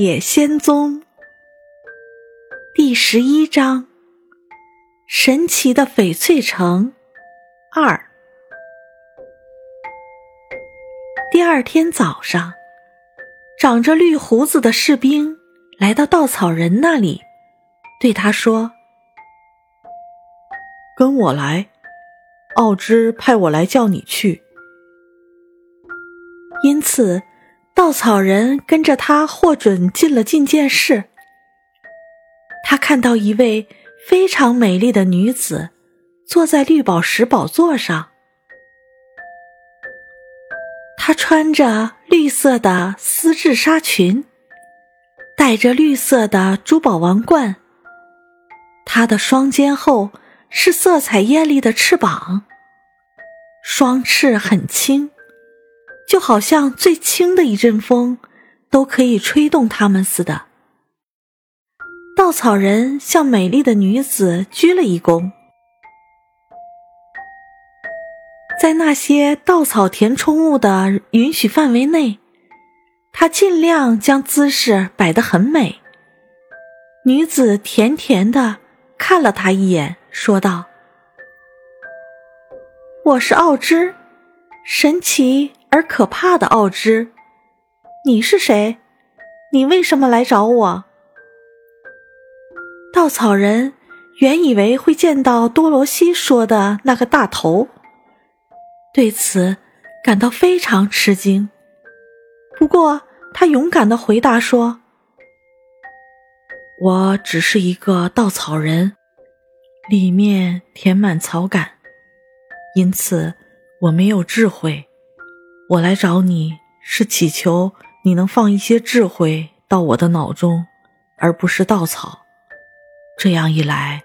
野仙踪第十一章：神奇的翡翠城二。第二天早上，长着绿胡子的士兵来到稻草人那里，对他说：“跟我来，奥芝派我来叫你去。”因此。稻草人跟着他获准进了觐见室。他看到一位非常美丽的女子坐在绿宝石宝座上，她穿着绿色的丝质纱裙，戴着绿色的珠宝王冠。她的双肩后是色彩艳丽的翅膀，双翅很轻。就好像最轻的一阵风都可以吹动它们似的。稻草人向美丽的女子鞠了一躬，在那些稻草填充物的允许范围内，他尽量将姿势摆得很美。女子甜甜的看了他一眼，说道：“我是奥芝，神奇。”而可怕的奥芝，你是谁？你为什么来找我？稻草人原以为会见到多罗西说的那个大头，对此感到非常吃惊。不过他勇敢的回答说：“我只是一个稻草人，里面填满草杆，因此我没有智慧。”我来找你是祈求你能放一些智慧到我的脑中，而不是稻草。这样一来，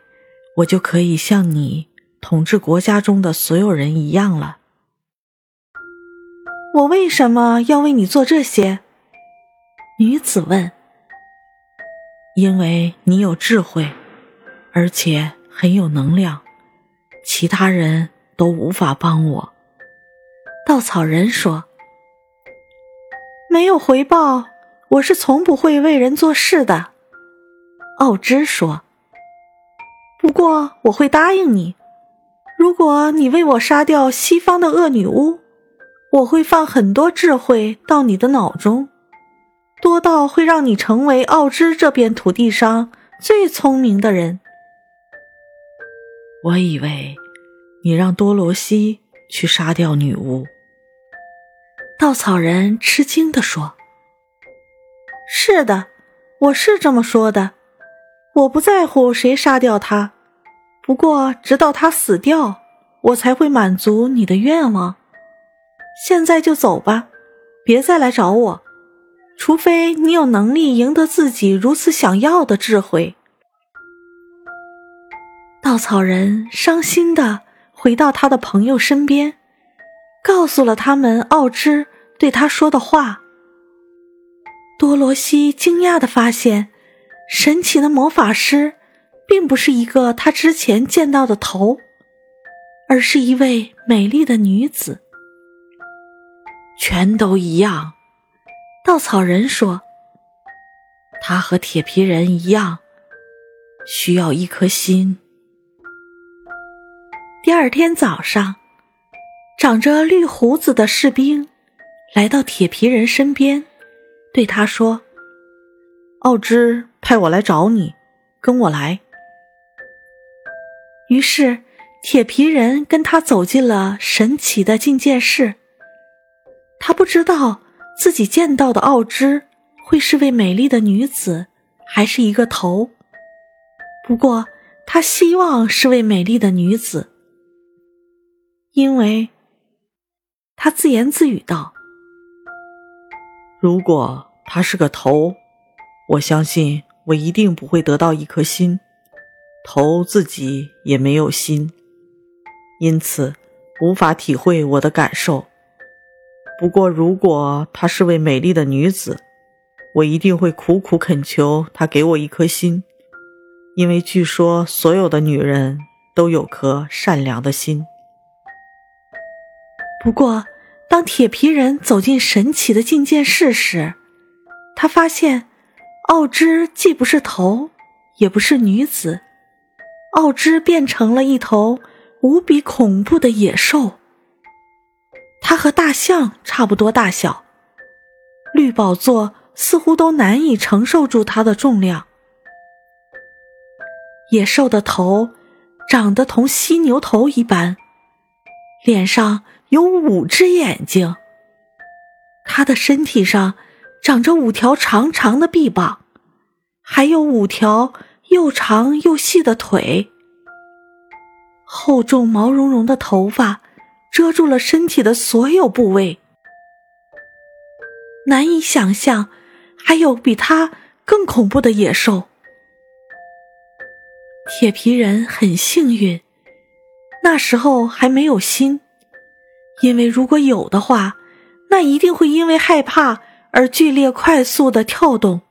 我就可以像你统治国家中的所有人一样了。我为什么要为你做这些？女子问。因为你有智慧，而且很有能量，其他人都无法帮我。稻草人说：“没有回报，我是从不会为人做事的。”奥芝说：“不过我会答应你，如果你为我杀掉西方的恶女巫，我会放很多智慧到你的脑中，多到会让你成为奥芝这片土地上最聪明的人。”我以为你让多罗西去杀掉女巫。稻草人吃惊地说：“是的，我是这么说的。我不在乎谁杀掉他，不过直到他死掉，我才会满足你的愿望。现在就走吧，别再来找我，除非你有能力赢得自己如此想要的智慧。”稻草人伤心的回到他的朋友身边。告诉了他们奥芝对他说的话。多罗西惊讶的发现，神奇的魔法师并不是一个他之前见到的头，而是一位美丽的女子。全都一样，稻草人说：“他和铁皮人一样，需要一颗心。”第二天早上。长着绿胡子的士兵来到铁皮人身边，对他说：“奥芝派我来找你，跟我来。”于是，铁皮人跟他走进了神奇的觐见室。他不知道自己见到的奥芝会是位美丽的女子，还是一个头。不过，他希望是位美丽的女子，因为。他自言自语道：“如果他是个头，我相信我一定不会得到一颗心。头自己也没有心，因此无法体会我的感受。不过，如果她是位美丽的女子，我一定会苦苦恳求她给我一颗心，因为据说所有的女人都有颗善良的心。”不过，当铁皮人走进神奇的觐见室时，他发现奥芝既不是头，也不是女子，奥芝变成了一头无比恐怖的野兽。它和大象差不多大小，绿宝座似乎都难以承受住它的重量。野兽的头长得同犀牛头一般，脸上有五只眼睛。它的身体上长着五条长长的臂膀，还有五条又长又细的腿。厚重毛茸茸的头发遮住了身体的所有部位，难以想象还有比它更恐怖的野兽。铁皮人很幸运，那时候还没有心，因为如果有的话。那一定会因为害怕而剧烈、快速的跳动。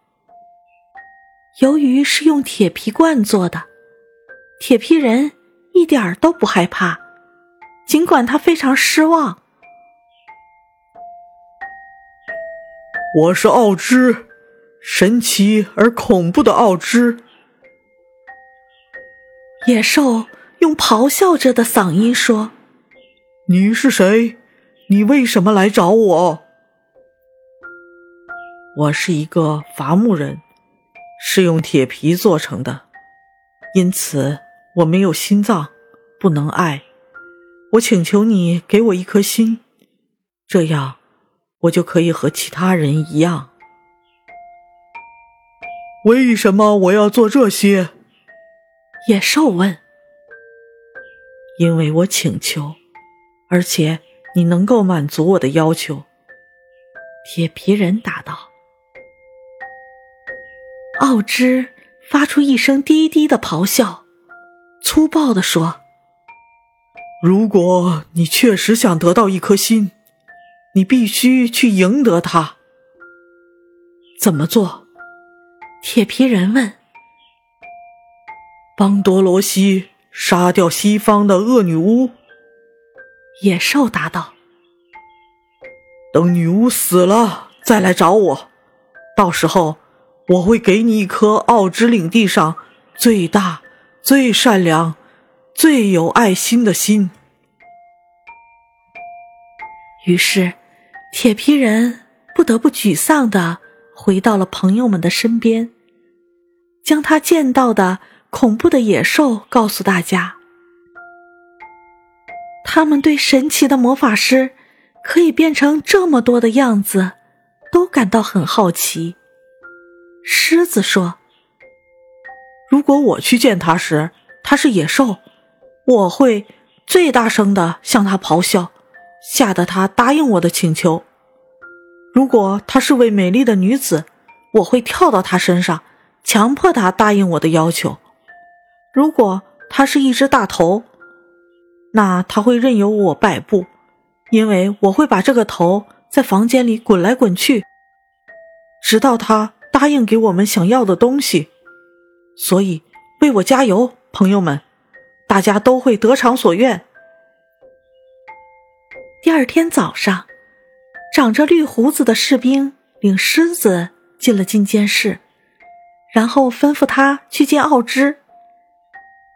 由于是用铁皮罐做的，铁皮人一点儿都不害怕，尽管他非常失望。我是奥芝，神奇而恐怖的奥芝。野兽用咆哮着的嗓音说：“你是谁？”你为什么来找我？我是一个伐木人，是用铁皮做成的，因此我没有心脏，不能爱。我请求你给我一颗心，这样我就可以和其他人一样。为什么我要做这些？野兽问。因为我请求，而且。你能够满足我的要求，铁皮人答道。奥芝发出一声低低的咆哮，粗暴地说：“如果你确实想得到一颗心，你必须去赢得它。怎么做？”铁皮人问。“帮多罗西杀掉西方的恶女巫。”野兽答道：“等女巫死了再来找我，到时候我会给你一颗奥之领地上最大、最善良、最有爱心的心。”于是，铁皮人不得不沮丧的回到了朋友们的身边，将他见到的恐怖的野兽告诉大家。他们对神奇的魔法师可以变成这么多的样子，都感到很好奇。狮子说：“如果我去见他时，他是野兽，我会最大声的向他咆哮，吓得他答应我的请求。如果她是位美丽的女子，我会跳到她身上，强迫她答应我的要求。如果她是一只大头。”那他会任由我摆布，因为我会把这个头在房间里滚来滚去，直到他答应给我们想要的东西。所以，为我加油，朋友们！大家都会得偿所愿。第二天早上，长着绿胡子的士兵领狮子进了进监室，然后吩咐他去见奥芝。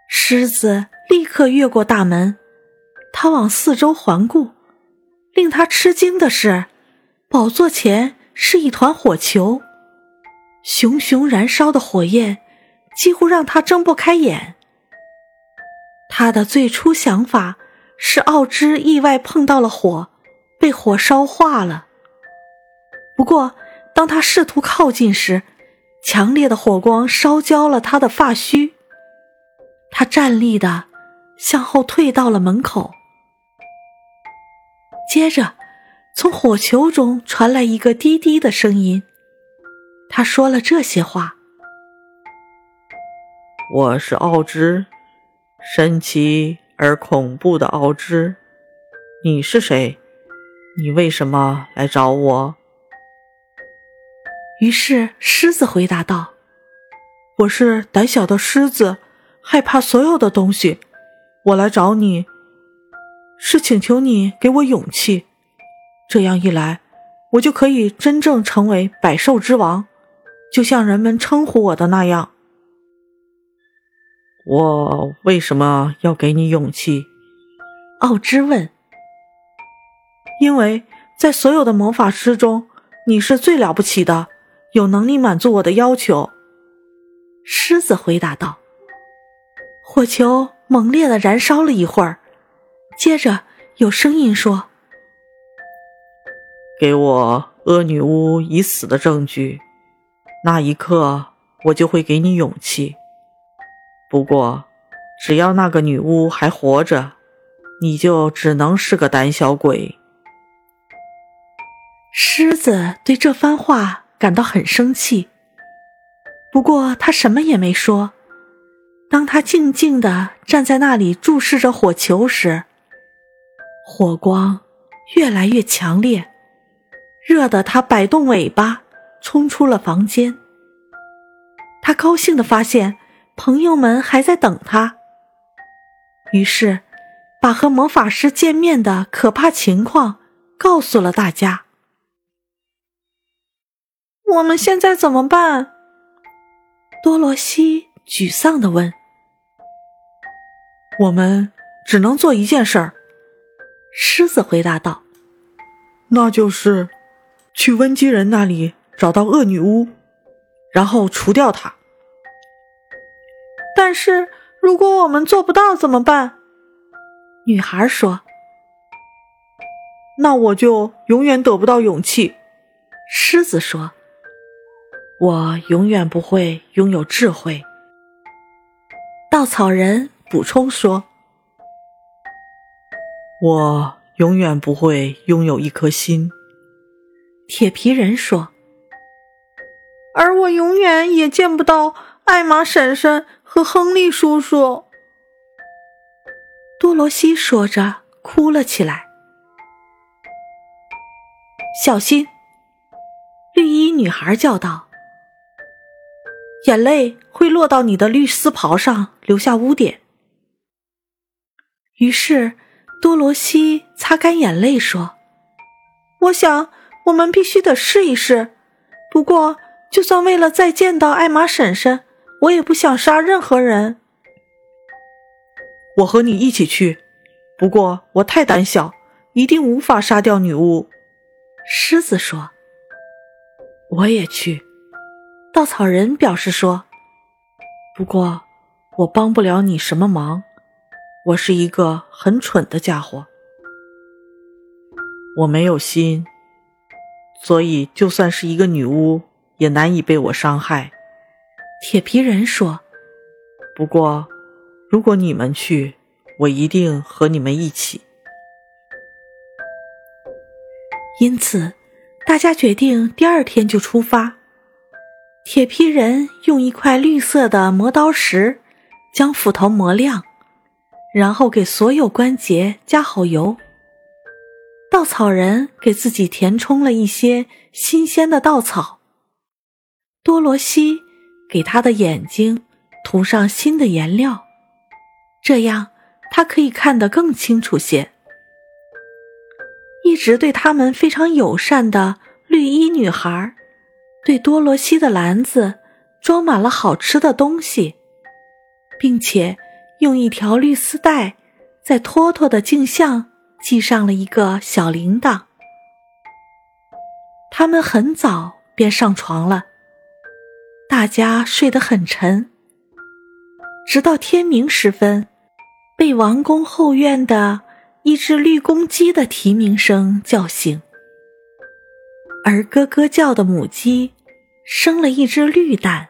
狮子立刻越过大门。他往四周环顾，令他吃惊的是，宝座前是一团火球，熊熊燃烧的火焰几乎让他睁不开眼。他的最初想法是奥芝意外碰到了火，被火烧化了。不过，当他试图靠近时，强烈的火光烧焦了他的发须。他站立的向后退到了门口。接着，从火球中传来一个低低的声音。他说了这些话：“我是奥芝，神奇而恐怖的奥芝。你是谁？你为什么来找我？”于是狮子回答道：“我是胆小的狮子，害怕所有的东西。我来找你。”是请求你给我勇气，这样一来，我就可以真正成为百兽之王，就像人们称呼我的那样。我为什么要给你勇气？奥芝问。因为在所有的魔法师中，你是最了不起的，有能力满足我的要求。狮子回答道。火球猛烈的燃烧了一会儿，接着有声音说：“给我恶女巫已死的证据，那一刻我就会给你勇气。不过，只要那个女巫还活着，你就只能是个胆小鬼。”狮子对这番话感到很生气，不过他什么也没说。当他静静的站在那里注视着火球时，火光越来越强烈，热得他摆动尾巴，冲出了房间。他高兴地发现朋友们还在等他，于是把和魔法师见面的可怕情况告诉了大家。我们现在怎么办？多罗西沮丧地问。“我们只能做一件事儿。”狮子回答道，“那就是去温基人那里找到恶女巫，然后除掉她。但是如果我们做不到怎么办？”女孩说，“那我就永远得不到勇气。”狮子说。我永远不会拥有智慧。稻草人补充说：“我永远不会拥有一颗心。”铁皮人说：“而我永远也见不到艾玛婶婶和亨利叔叔。”多罗西说着哭了起来。小心！绿衣女孩叫道。眼泪会落到你的绿丝袍上，留下污点。于是，多罗西擦干眼泪说：“我想，我们必须得试一试。不过，就算为了再见到艾玛婶婶，我也不想杀任何人。”我和你一起去，不过我太胆小，一定无法杀掉女巫。”狮子说：“我也去。”稻草人表示说：“不过，我帮不了你什么忙。我是一个很蠢的家伙，我没有心，所以就算是一个女巫，也难以被我伤害。”铁皮人说：“不过，如果你们去，我一定和你们一起。”因此，大家决定第二天就出发。铁皮人用一块绿色的磨刀石将斧头磨亮，然后给所有关节加好油。稻草人给自己填充了一些新鲜的稻草。多罗西给他的眼睛涂上新的颜料，这样他可以看得更清楚些。一直对他们非常友善的绿衣女孩。对多罗西的篮子装满了好吃的东西，并且用一条绿丝带在托托的颈项系上了一个小铃铛。他们很早便上床了，大家睡得很沉，直到天明时分，被王宫后院的一只绿公鸡的啼鸣声叫醒，而咯咯叫的母鸡。生了一只绿蛋。